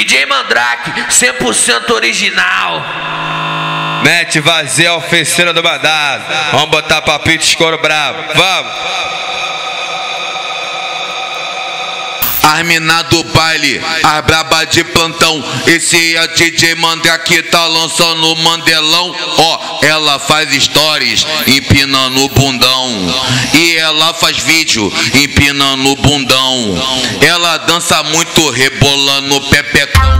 DJ Mandrake, 100% original. Mete vazia a oficina do mandado. Vamos botar papito escuro bravo. Vamos. As mina do baile, as braba de plantão. Esse é DJ Mandrake tá lançando mandelão. Ó, ela faz stories empinando o bundão. E ela faz vídeo empinando o bundão. Ela dança muito rebolando pepecão.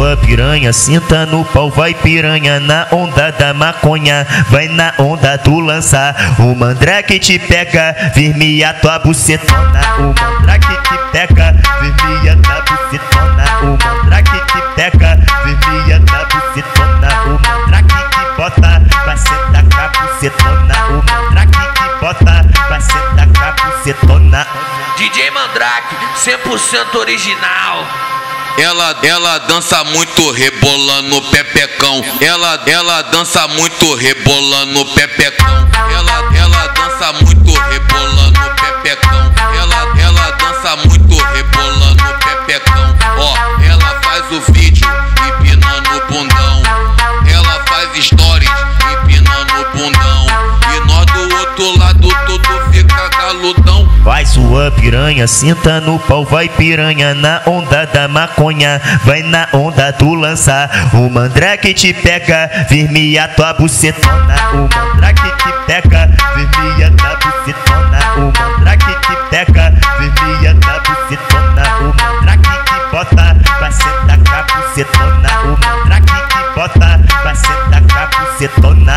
Sua piranha, senta no pau, vai piranha na onda da maconha, vai na onda do lança. O mandrake te pega, vermelha tua bucetona. O mandrake te pega, vermelha da bucetona. O mandrake te pega, vermelha da bucetona. O mandrake que bota, vai sentar com a bucetona. O mandrake que bota, vai sentar com a bucetona. DJ Mandrake, 100% original. Ela, ela dança muito rebolando pepecão. Ela, ela dança muito rebolando pepecão. Ela, ela dança muito Vai sua piranha, senta no pau, vai piranha na onda da maconha, vai na onda do lançar. O mandrake te pega, vermia tua bucetona. O mandrake te pega, vermia tua bucetona. O mandrake te pega, vermia tua bucetona. O mandrake te bota, vai sentar com a bucetona. O mandrake te bota, vai sentar com a bucetona.